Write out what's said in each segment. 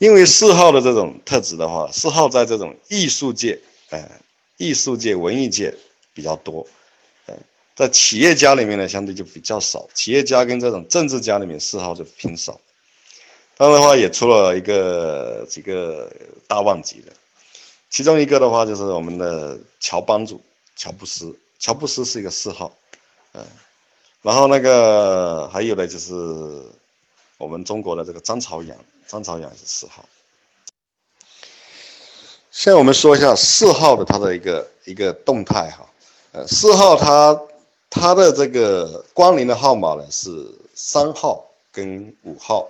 因为四号的这种特质的话，四号在这种艺术界，呃，艺术界、文艺界比较多，呃，在企业家里面呢，相对就比较少。企业家跟这种政治家里面，四号就偏少。当然的话，也出了一个几个大旺级的，其中一个的话就是我们的乔帮主乔布斯，乔布斯是一个四号，嗯，然后那个还有的就是我们中国的这个张朝阳，张朝阳是四号。现在我们说一下四号的它的一个一个动态哈，呃，四号它它的这个光临的号码呢是三号跟五号。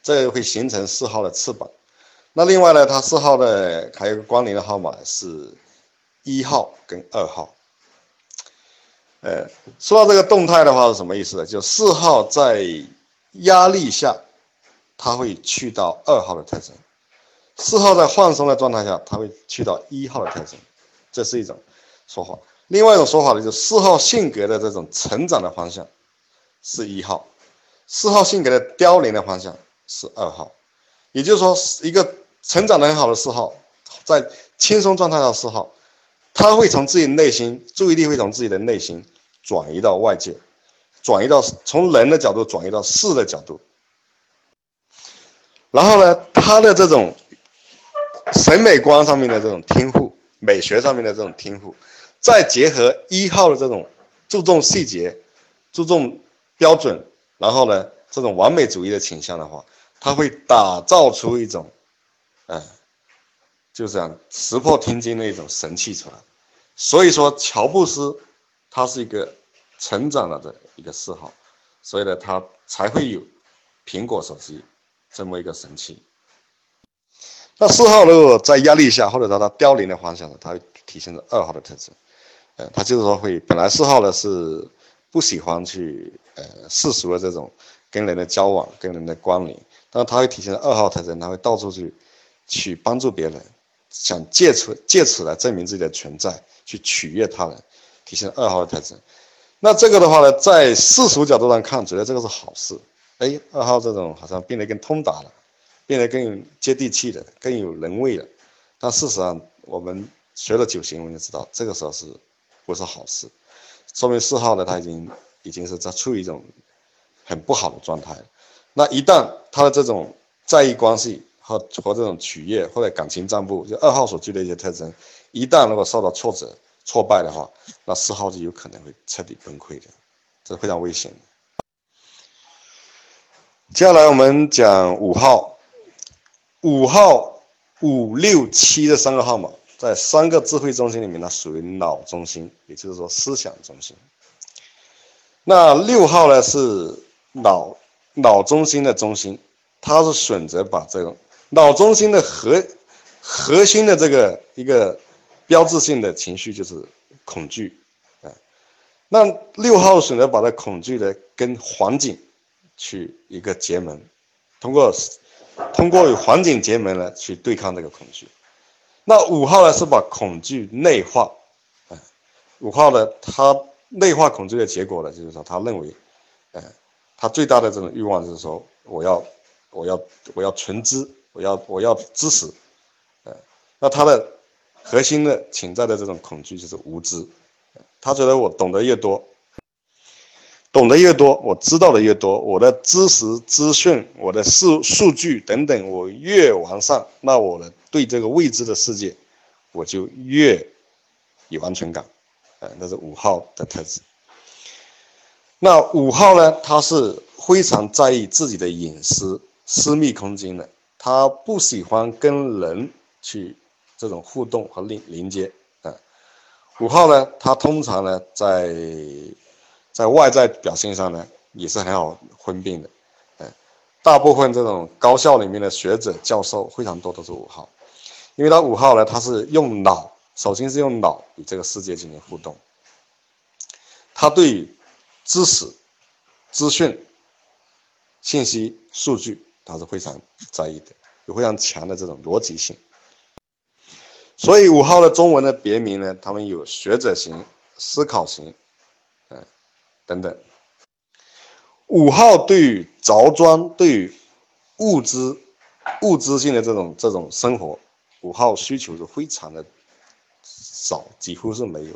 这会形成四号的翅膀，那另外呢，它四号的还有个光临的号码是一号跟二号。呃，说到这个动态的话是什么意思呢？就四号在压力下，它会去到二号的特征；四号在放松的状态下，它会去到一号的特征。这是一种说法。另外一种说法呢，就是四号性格的这种成长的方向是一号，四号性格的凋零的方向。是二号，也就是说，一个成长的很好的四号，在轻松状态下四号，他会从自己内心注意力会从自己的内心转移到外界，转移到从人的角度转移到事的角度。然后呢，他的这种审美观上面的这种天赋，美学上面的这种天赋，再结合一号的这种注重细节、注重标准，然后呢，这种完美主义的倾向的话。他会打造出一种，嗯，就这样石破天惊的一种神器出来。所以说，乔布斯他是一个成长了的一个嗜好，所以呢，他才会有苹果手机这么一个神器。那四号如果在压力下或者在他凋零的方向呢，它会体现着二号的特质。呃，他就是说会本来四号呢是不喜欢去呃世俗的这种跟人的交往、跟人的关联。但他会体现二号特征，他会到处去，去帮助别人，想借此借此来证明自己的存在，去取悦他人，体现二号的特征。那这个的话呢，在世俗角度上看，觉得这个是好事。哎，二号这种好像变得更通达了，变得更接地气的，更有人味了。但事实上，我们学了九型，我们就知道这个时候是不是好事，说明四号呢，他已经已经是在处于一种很不好的状态。那一旦他的这种在意关系和和这种取悦或者感情账簿，就二号所具的一些特征，一旦如果受到挫折、挫败的话，那四号就有可能会彻底崩溃的，这是非常危险的。接下来我们讲五号，五号、五六七这三个号码，在三个智慧中心里面，呢属于脑中心，也就是说思想中心。那六号呢是脑。脑中心的中心，他是选择把这个脑中心的核核心的这个一个标志性的情绪就是恐惧，啊，那六号选择把这恐惧的跟环境去一个结盟，通过通过与环境结盟呢去对抗这个恐惧，那五号呢是把恐惧内化，啊，五号呢他内化恐惧的结果呢就是说他认为，嗯。他最大的这种欲望就是说，我要，我要，我要存知，我要，我要知识，呃，那他的核心的潜在的这种恐惧就是无知，他觉得我懂得越多，懂得越多，我知道的越多，我的知识、资讯、我的数数据等等，我越完善，那我的对这个未知的世界，我就越有安全感，呃，那是五号的特质。那五号呢？他是非常在意自己的隐私、私密空间的，他不喜欢跟人去这种互动和连连接。啊，五号呢，他通常呢，在在外在表现上呢，也是很好分辨的。嗯，大部分这种高校里面的学者、教授非常多都是五号，因为他五号呢，他是用脑，首先是用脑与这个世界进行互动，他对。知识、资讯、信息、数据，他是非常在意的，有非常强的这种逻辑性。所以五号的中文的别名呢，他们有学者型、思考型，等等。五号对于着装、对于物资、物资性的这种这种生活，五号需求是非常的少，几乎是没有。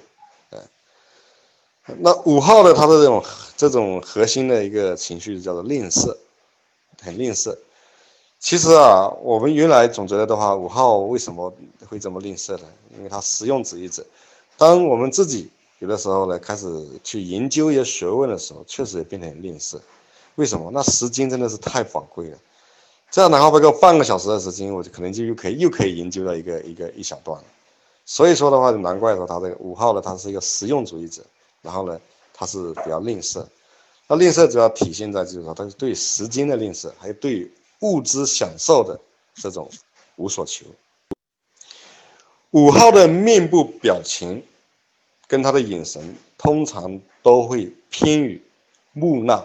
那五号的他的这种这种核心的一个情绪叫做吝啬，很吝啬。其实啊，我们原来总觉得的话，五号为什么会这么吝啬呢？因为他实用主义者。当我们自己有的时候呢，开始去研究一些学问的时候，确实也变得很吝啬。为什么？那时间真的是太宝贵了。这样的话不够半个小时的时间，我就可能就又可以又可以研究到一个一个一小段。所以说的话，就难怪说他这个五号呢，他是一个实用主义者。然后呢，他是比较吝啬，那吝啬主要体现在就是说，他是对时间的吝啬，还有对物质享受的这种无所求。五号的面部表情跟他的眼神通常都会偏于木讷，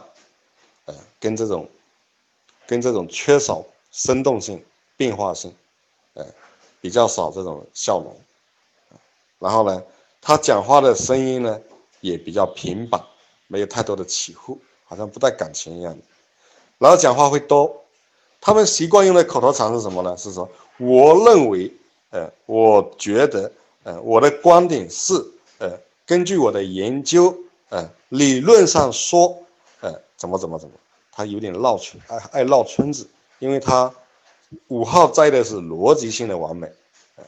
呃，跟这种跟这种缺少生动性、变化性，呃，比较少这种笑容。然后呢，他讲话的声音呢。也比较平板，没有太多的起伏，好像不带感情一样的。然后讲话会多，他们习惯用的口头禅是什么呢？是说我认为，呃，我觉得，呃，我的观点是，呃，根据我的研究，呃，理论上说，呃，怎么怎么怎么，他有点绕圈，爱爱绕村子，因为他五号在意的是逻辑性的完美，呃，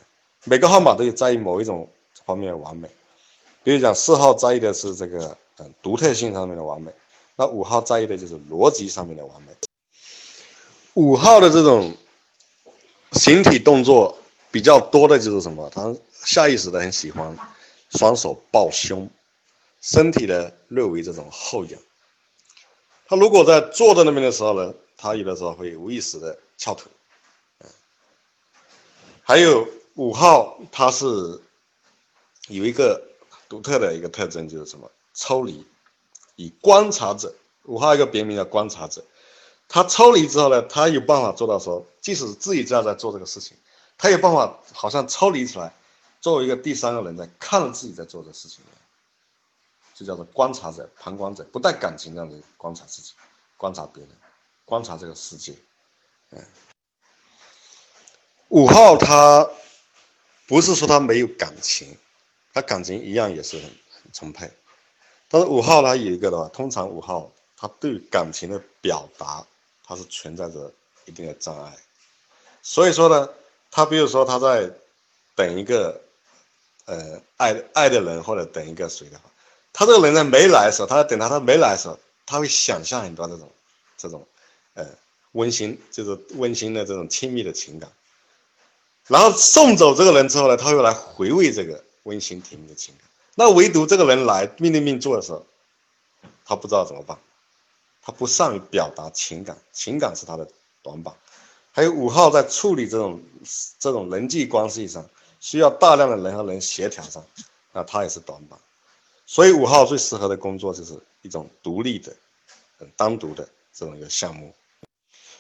每个号码都有在意某一种方面的完美。比如讲，四号在意的是这个嗯独特性上面的完美，那五号在意的就是逻辑上面的完美。五号的这种形体动作比较多的就是什么？他下意识的很喜欢双手抱胸，身体的略微这种后仰。他如果在坐在那边的时候呢，他有的时候会无意识的翘腿。还有五号，他是有一个。独特的一个特征就是什么？抽离，以观察者，五号一个别名叫观察者。他抽离之后呢，他有办法做到说，即使自己这在做这个事情，他有办法好像抽离出来，作为一个第三个人在看着自己在做的事情，就叫做观察者、旁观者，不带感情这样的观察自己，观察别人，观察这个世界。嗯，五号他不是说他没有感情。他感情一样也是很很充沛，但是五号他有一个的话，通常五号他对感情的表达，他是存在着一定的障碍，所以说呢，他比如说他在等一个呃爱爱的人或者等一个谁的话，他这个人呢没来的时候，他在等他他没来的时候，他会想象很多这种这种呃温馨就是温馨的这种亲密的情感，然后送走这个人之后呢，他又来回味这个。温馨甜蜜的情感，那唯独这个人来命令命做的时候，他不知道怎么办，他不善于表达情感，情感是他的短板。还有五号在处理这种这种人际关系上，需要大量的人和人协调上，那他也是短板。所以五号最适合的工作就是一种独立的、很单独的这种一个项目，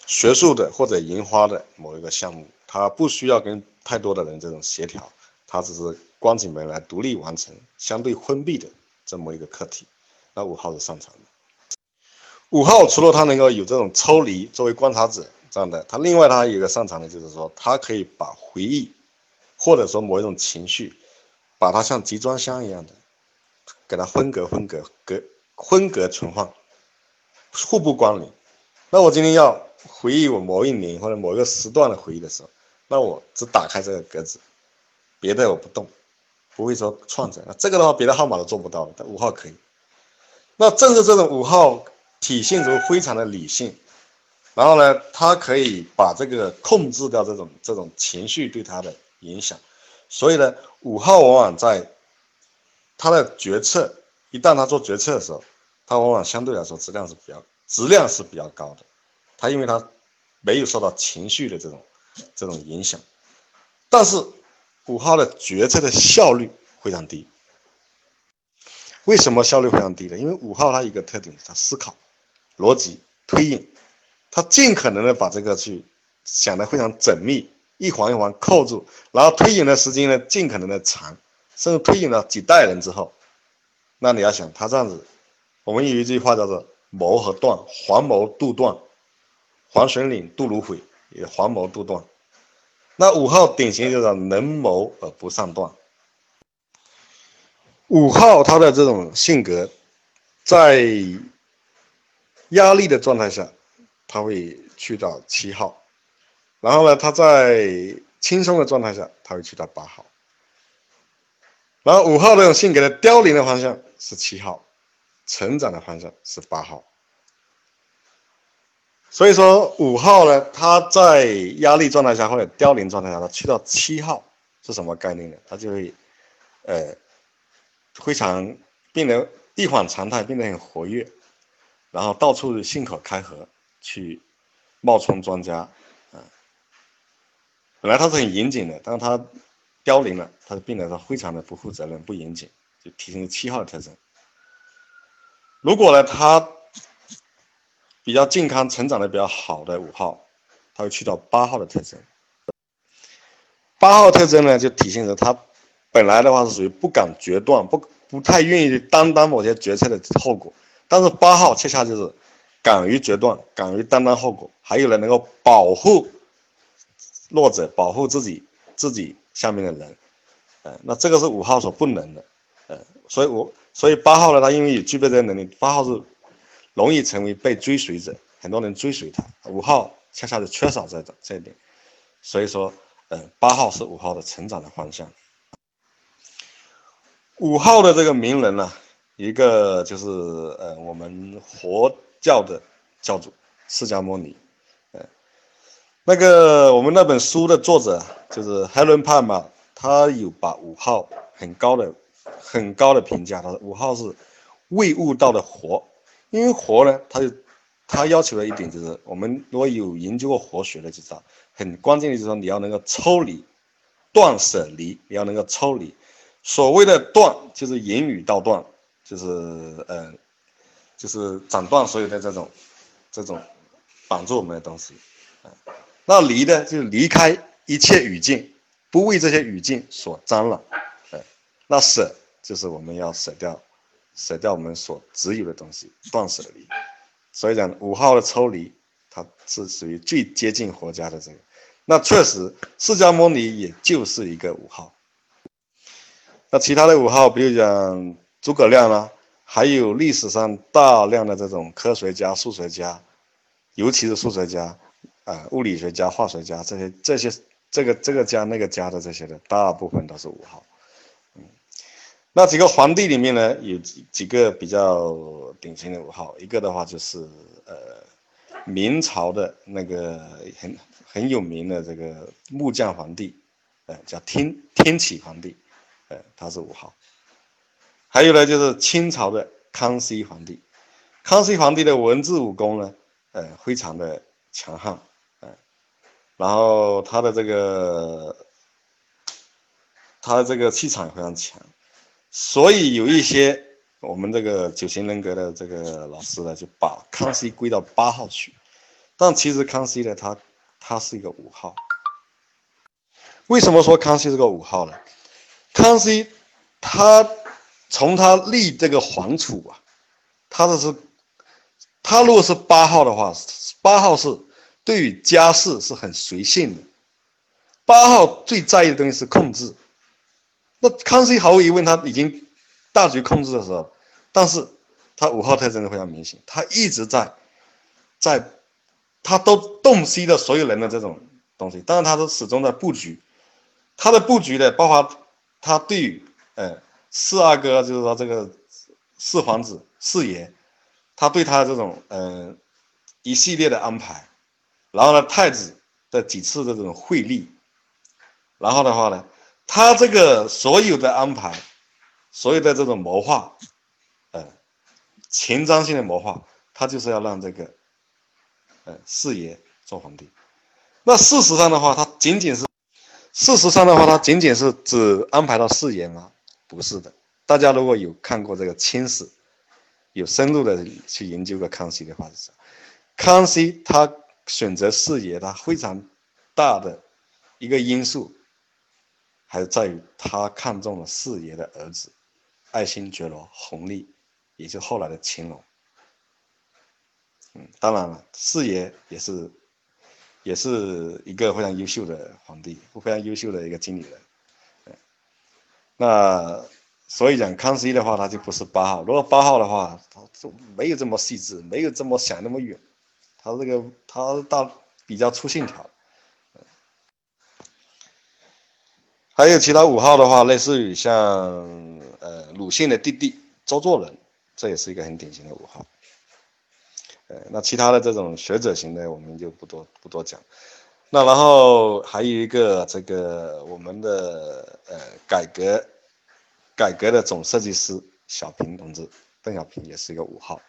学术的或者研发的某一个项目，他不需要跟太多的人这种协调，他只是。关起门来独立完成相对封闭的这么一个课题，那五号是擅长的。五号除了他能够有这种抽离作为观察者这样的，他另外他有一个擅长的就是说，他可以把回忆或者说某一种情绪，把它像集装箱一样的给它分隔分隔隔分隔存放，互不关联。那我今天要回忆我某一年或者某一个时段的回忆的时候，那我只打开这个格子，别的我不动。不会说创着，这个的话，别的号码都做不到，但五号可以。那正是这种五号体现出非常的理性，然后呢，他可以把这个控制掉这种这种情绪对他的影响，所以呢，五号往往在他的决策，一旦他做决策的时候，他往往相对来说质量是比较质量是比较高的，他因为他没有受到情绪的这种这种影响，但是。五号的决策的效率非常低，为什么效率非常低呢？因为五号它一个特点，他思考、逻辑、推演，他尽可能的把这个去想的非常缜密，一环一环扣住，然后推演的时间呢尽可能的长，甚至推演了几代人之后，那你要想他这样子，我们有一句话叫做“谋和断，黄谋杜断，黄水岭杜如晦”，也黄谋杜断。那五号典型就是能谋而不善断。五号他的这种性格，在压力的状态下，他会去到七号。然后呢，他在轻松的状态下，他会去到八号。然后五号这种性格的凋零的方向是七号，成长的方向是八号。所以说五号呢，他在压力状态下或者凋零状态下，他去到七号是什么概念呢？他就会，呃，非常变得一反常态，变得很活跃，然后到处信口开河，去冒充专家。本来他是很严谨的，但是他凋零了，他就变得他非常的不负责任、不严谨，就体现七号的特征。如果呢，他比较健康、成长的比较好的五号，他会去到八号的特征。八号特征呢，就体现着他本来的话是属于不敢决断、不不太愿意担当某些决策的后果，但是八号恰恰就是敢于决断、敢于担当后果，还有呢，能够保护。弱者保护自己，自己下面的人，呃，那这个是五号所不能的，呃，所以我所以八号呢，他因为也具备这个能力，八号是容易成为被追随者，很多人追随他，五号恰恰是缺少这种这一点，所以说，呃，八号是五号的成长的方向。五号的这个名人呢，一个就是呃我们佛教的教主释迦牟尼。那个我们那本书的作者就是 Helen Palm，他有把五号很高的、很高的评价。他说五号是未悟道的活，因为活呢，他就他要求的一点就是，我们如果有研究过活学的就知道，很关键的就是说你要能够抽离、断舍离，你要能够抽离。所谓的断，就是言语道断，就是呃，就是斩断所有的这种这种绑住我们的东西，啊。那离的就是离开一切语境，不为这些语境所沾染，呃，那舍就是我们要舍掉，舍掉我们所执有的东西，断舍离。所以讲五号的抽离，它是属于最接近佛家的这个。那确实，释迦牟尼也就是一个五号。那其他的五号，比如讲诸葛亮啦，还有历史上大量的这种科学家、数学家，尤其是数学家。啊，物理学家、化学家这些、这些、这个、这个家、那个家的这些的，大部分都是五号。那几个皇帝里面呢，有几几个比较典型的五号，一个的话就是呃，明朝的那个很很有名的这个木匠皇帝，呃，叫天天启皇帝，呃，他是五号。还有呢，就是清朝的康熙皇帝，康熙皇帝的文字武功呢，呃，非常的强悍。然后他的这个，他的这个气场非常强，所以有一些我们这个九型人格的这个老师呢，就把康熙归到八号去，但其实康熙呢，他他是一个五号。为什么说康熙是个五号呢？康熙他从他立这个皇储啊，他的是，他如果是八号的话，八号是。对于家事是很随性的。八号最在意的东西是控制。那康熙毫无疑问他已经大局控制的时候，但是他五号特征非常明显，他一直在在，他都洞悉了所有人的这种东西，但是他都始终在布局。他的布局呢，包括他对于呃四阿哥，就是说这个四皇子四爷，他对他这种呃一系列的安排。然后呢，太子的几次的这种会力，然后的话呢，他这个所有的安排，所有的这种谋划，呃，前瞻性的谋划，他就是要让这个，呃，四爷做皇帝。那事实上的话，他仅仅是，事实上的话，他仅仅是只安排到四爷吗？不是的。大家如果有看过这个清史，有深入的去研究过康熙的话，是康熙他。选择四爷，他非常大的一个因素，还在于他看中了四爷的儿子爱新觉罗弘历，也就后来的乾隆。嗯，当然了，四爷也是也是一个非常优秀的皇帝，非常优秀的一个经理人。那所以讲康熙的话，他就不是八号。如果八号的话，他就没有这么细致，没有这么想那么远。他这个他大比较粗线条。还有其他五号的话，类似于像呃鲁迅的弟弟周作人，这也是一个很典型的五号。呃，那其他的这种学者型的，我们就不多不多讲。那然后还有一个这个我们的呃改革改革的总设计师小平同志，邓小平也是一个五号，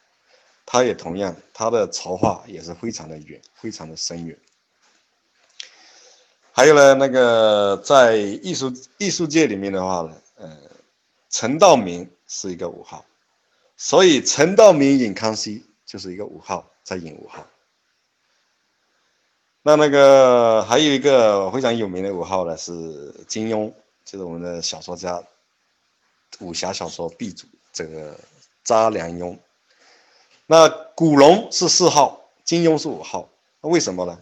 他也同样他的筹划也是非常的远，非常的深远。还有呢，那个在艺术艺术界里面的话呢，呃，陈道明是一个五号，所以陈道明引康熙就是一个五号在引五号。那那个还有一个非常有名的五号呢是金庸，就是我们的小说家，武侠小说鼻祖这个查良镛。那古龙是四号，金庸是五号，那为什么呢？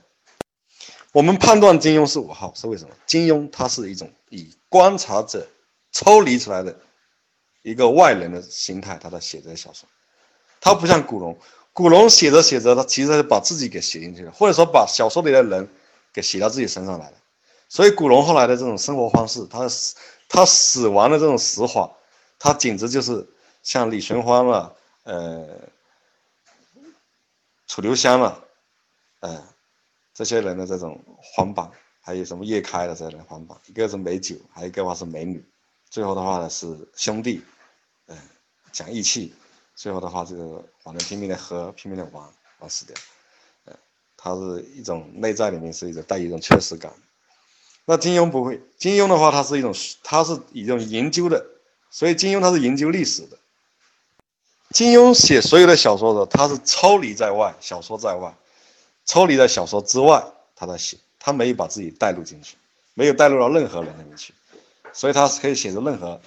我们判断金庸是五号是为什么？金庸他是一种以观察者抽离出来的一个外人的心态，他在写这个小说。他不像古龙，古龙写着写着，他其实是把自己给写进去了，或者说把小说里的人给写到自己身上来了。所以古龙后来的这种生活方式，他他死亡的这种死法，他简直就是像李寻欢了，呃，楚留香了，嗯。这些人的这种黄榜，还有什么叶开的这些人环榜，一个是美酒，还有一个话是美女，最后的话呢是兄弟，嗯，讲义气，最后的话就是反正拼命的喝，拼命的玩，玩死掉，嗯，他是一种内在里面是一种带一种缺失感。那金庸不会，金庸的话他是一种，他是一种研究的，所以金庸他是研究历史的。金庸写所有的小说的，他是抽离在外，小说在外。抽离在小说之外，他在写，他没有把自己带入进去，没有带入到任何人里面去，所以他可以写出任何，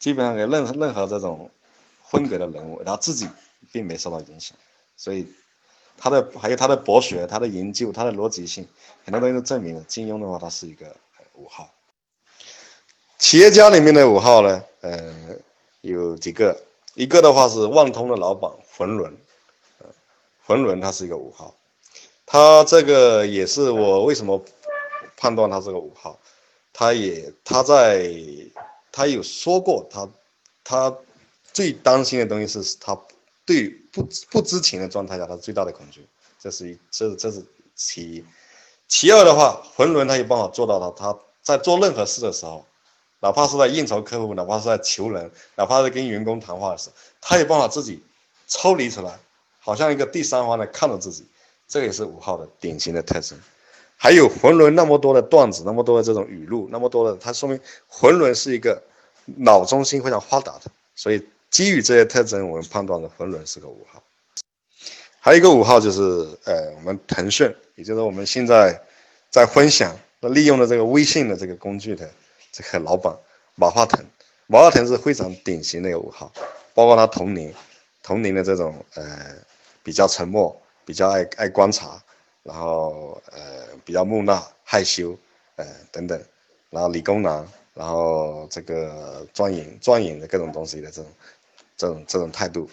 基本上给任何任何这种风格的人物，他自己并没受到影响，所以他的还有他的博学、他的研究、他的逻辑性，很多东西都证明了金庸的话，他是一个五号。企业家里面的五号呢，呃，有几个，一个的话是万通的老板冯仑，冯仑他是一个五号。他这个也是我为什么判断他是个五号，他也他在他有说过他他最担心的东西是他对不不知情的状态下他最大的恐惧，这是一这这是其一，其二的话，浑伦他有办法做到他他在做任何事的时候，哪怕是在应酬客户，哪怕是在求人，哪怕是跟员工谈话的时候，他有办法自己抽离出来，好像一个第三方的看着自己。这个也是五号的典型的特征，还有浑轮那么多的段子，那么多的这种语录，那么多的，它说明浑轮是一个脑中心非常发达的，所以基于这些特征，我们判断的浑轮是个五号。还有一个五号就是，呃，我们腾讯，也就是我们现在在分享、利用的这个微信的这个工具的这个老板马化腾，马化腾是非常典型的一个五号，包括他童年童年的这种呃比较沉默。比较爱爱观察，然后呃比较木讷害羞，呃等等，然后理工男，然后这个钻研钻研的各种东西的这种这种这种态度，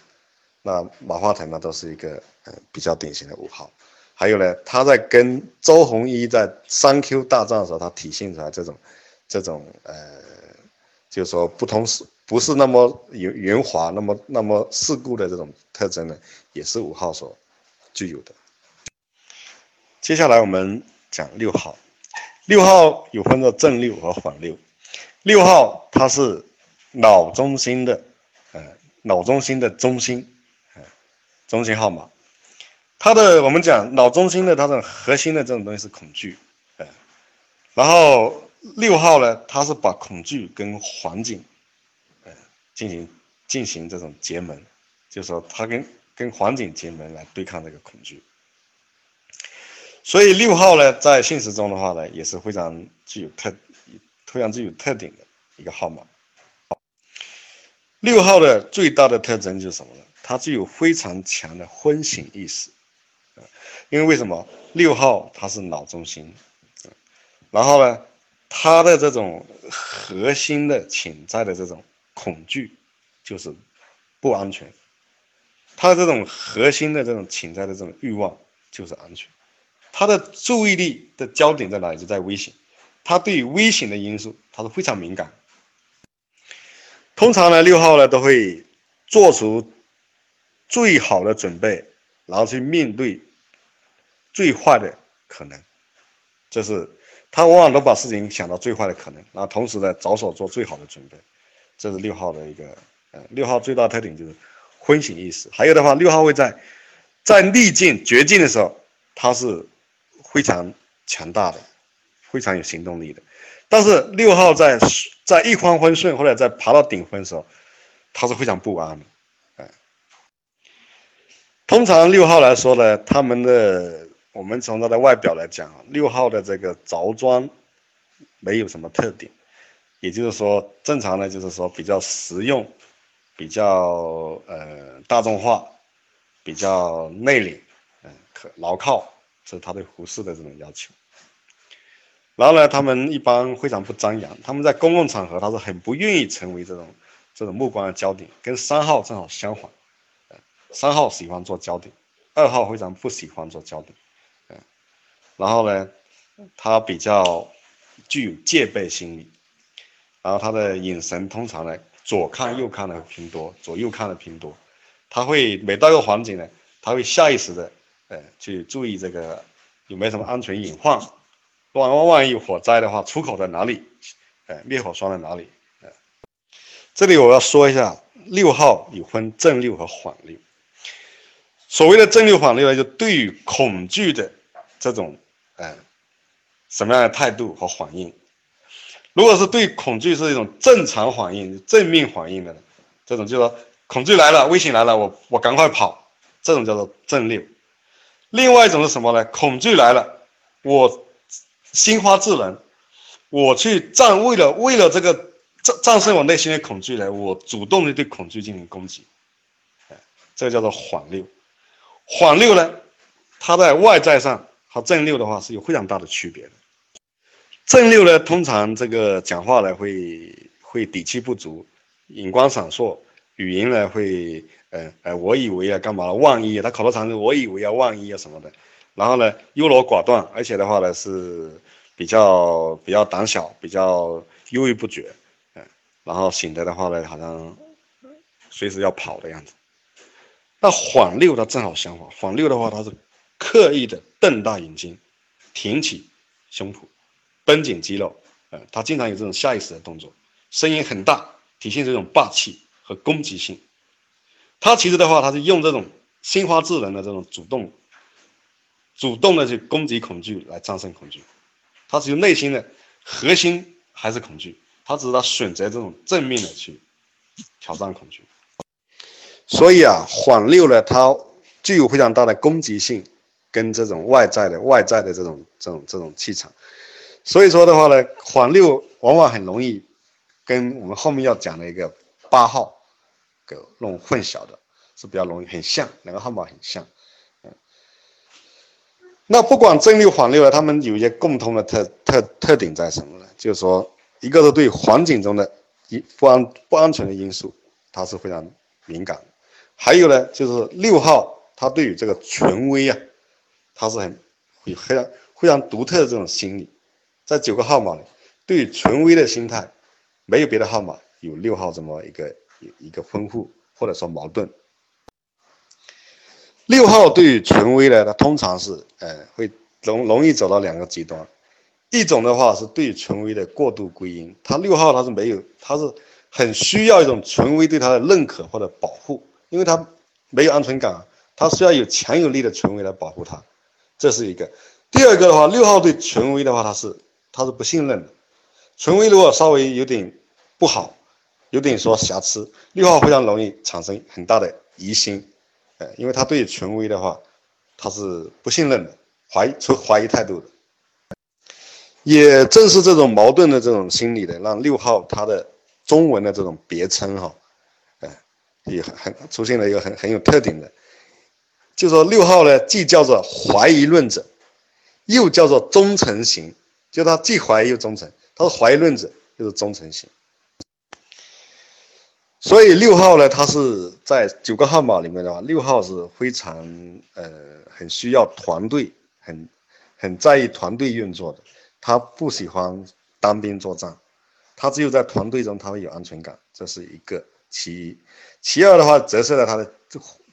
那马化腾呢都是一个呃比较典型的五号，还有呢他在跟周鸿祎在三 Q 大战的时候，他体现出来这种这种呃就是说不同是不是那么圆圆滑那么那么世故的这种特征呢，也是五号所。具有的。接下来我们讲六号，六号有分作正六和反六。六号它是脑中心的，呃，脑中心的中心，呃，中心号码。它的我们讲脑中心的它的核心的这种东西是恐惧，呃，然后六号呢，它是把恐惧跟环境，呃，进行进行这种结盟，就是说它跟。跟环境结盟来对抗这个恐惧，所以六号呢，在现实中的话呢，也是非常具有特非常具有特点的一个号码。六号的最大的特征就是什么呢？它具有非常强的婚醒意识，因为为什么六号它是脑中心，然后呢，他的这种核心的潜在的这种恐惧就是不安全，他这种核心的这种潜在的这种欲望就是安全，他的注意力的焦点在哪里？就在危险，他对于危险的因素他是非常敏感。通常呢，六号呢都会做出最好的准备，然后去面对最坏的可能。这是他往往都把事情想到最坏的可能，然后同时呢着手做最好的准备。这是六号的一个，呃，六号最大特点就是昏醒意识。还有的话，六号会在在逆境绝境的时候，他是非常强大的，非常有行动力的。但是六号在在一帆风顺或者在爬到顶峰的时候，他是非常不安的，哎。通常六号来说呢，他们的我们从他的外表来讲，六号的这个着装没有什么特点，也就是说正常的就是说比较实用，比较呃大众化，比较内敛，嗯，可牢靠，这是他对服饰的这种要求。然后呢，他们一般非常不张扬，他们在公共场合他是很不愿意成为这种这种目光的焦点，跟三号正好相反，三号喜欢做焦点，二号非常不喜欢做焦点，然后呢，他比较具有戒备心理，然后他的眼神通常呢左看右看的偏多，左右看的偏多，他会每到一个环境呢，他会下意识的，呃，去注意这个有没有什么安全隐患。万万万一火灾的话，出口在哪里？哎，灭火栓在哪里？哎，这里我要说一下，六号有分正六和缓六。所谓的正六缓六呢，就对于恐惧的这种，哎，什么样的态度和反应？如果是对恐惧是一种正常反应、正面反应的，这种就说恐惧来了、危险来了，我我赶快跑，这种叫做正六。另外一种是什么呢？恐惧来了，我。心花智能，我去战，为了为了这个战战胜我内心的恐惧呢，我主动的对恐惧进行攻击，哎，这个叫做缓六。缓六呢，它在外在上和正六的话是有非常大的区别的。正六呢，通常这个讲话呢会会底气不足，眼光闪烁，语音呢会，呃呃，我以为啊干嘛？万一他口头禅是我以为啊，万一啊什么的。然后呢，优柔寡断，而且的话呢是比较比较胆小，比较犹豫不决，嗯，然后醒得的话呢，好像随时要跑的样子。那缓六他正好相反，缓六的话，他是刻意的瞪大眼睛，挺起胸脯，绷紧肌肉，嗯，他经常有这种下意识的动作，声音很大，体现这种霸气和攻击性。他其实的话，他是用这种心花智能的这种主动。主动的去攻击恐惧来战胜恐惧，他只有内心的核心还是恐惧，他只是他选择这种正面的去挑战恐惧。所以啊，缓六呢，它具有非常大的攻击性，跟这种外在的外在的这种这种这种气场。所以说的话呢，黄六往往很容易跟我们后面要讲的一个八号给弄混淆的，是比较容易很像，两个号码很像。那不管正六反六啊，他们有一些共同的特特特点在什么呢？就是说，一个是对环境中的一不安不安全的因素，它是非常敏感；还有呢，就是六号，他对于这个权威啊，他是很有非常非常独特的这种心理。在九个号码里，对于权威的心态，没有别的号码有六号这么一个一个丰富或者说矛盾。六号对于权威呢，它通常是，呃，会容容易走到两个极端，一种的话是对于权威的过度归因，他六号他是没有，他是很需要一种权威对他的认可或者保护，因为他没有安全感，他需要有强有力的权威来保护他，这是一个。第二个的话，六号对权威的话，他是他是不信任的，权威如果稍微有点不好，有点说瑕疵，六号非常容易产生很大的疑心。呃因为他对权威的话，他是不信任的，怀疑持怀疑态度的。也正是这种矛盾的这种心理的，让六号他的中文的这种别称哈，哎，也很很出现了一个很很有特点的就说六号呢，既叫做怀疑论者，又叫做忠诚型，就他既怀疑又忠诚，他是怀疑论者，又是忠诚型。所以六号呢，他是在九个号码里面的话，六号是非常呃很需要团队，很很在意团队运作的。他不喜欢单兵作战，他只有在团队中他会有安全感，这是一个其一。其二的话，折射在他的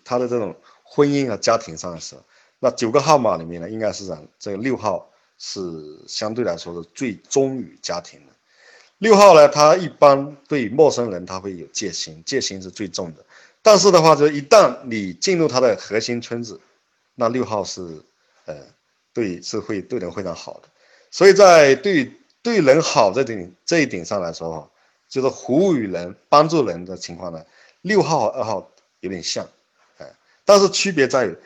他的这种婚姻和家庭上的时候，那九个号码里面呢，应该是讲这个六号是相对来说是最忠于家庭的。六号呢，他一般对陌生人他会有戒心，戒心是最重的。但是的话，就一旦你进入他的核心圈子，那六号是，呃，对是会对人非常好的。所以在对对人好这点这一点上来说哈，就是服务于人、帮助人的情况呢，六号和二号有点像，但是区别在于，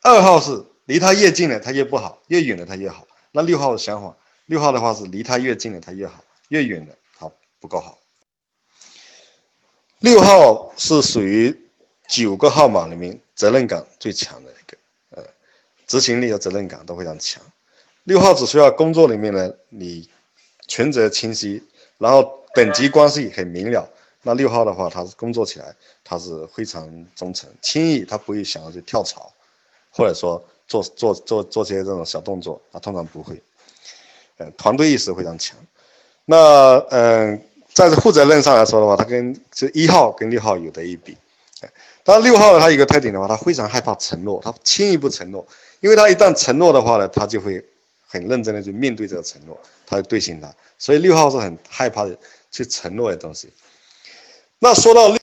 二号是离他越近了他越不好，越远了他越好。那六号的想法，六号的话是离他越近了他越好，越远了。他不够好。六号是属于九个号码里面责任感最强的一个，呃，执行力和责任感都非常强。六号只需要工作里面呢，你权责清晰，然后等级关系很明了。那六号的话，他是工作起来他是非常忠诚，轻易他不会想要去跳槽，或者说做做做做些这种小动作，他通常不会。呃，团队意识非常强。那嗯。在负责任上来说的话，他跟这一号跟六号有得一比，但六号他有个特点的话，他非常害怕承诺，他轻易不承诺，因为他一旦承诺的话呢，他就会很认真的去面对这个承诺，他就兑现它，所以六号是很害怕去承诺的东西。那说到。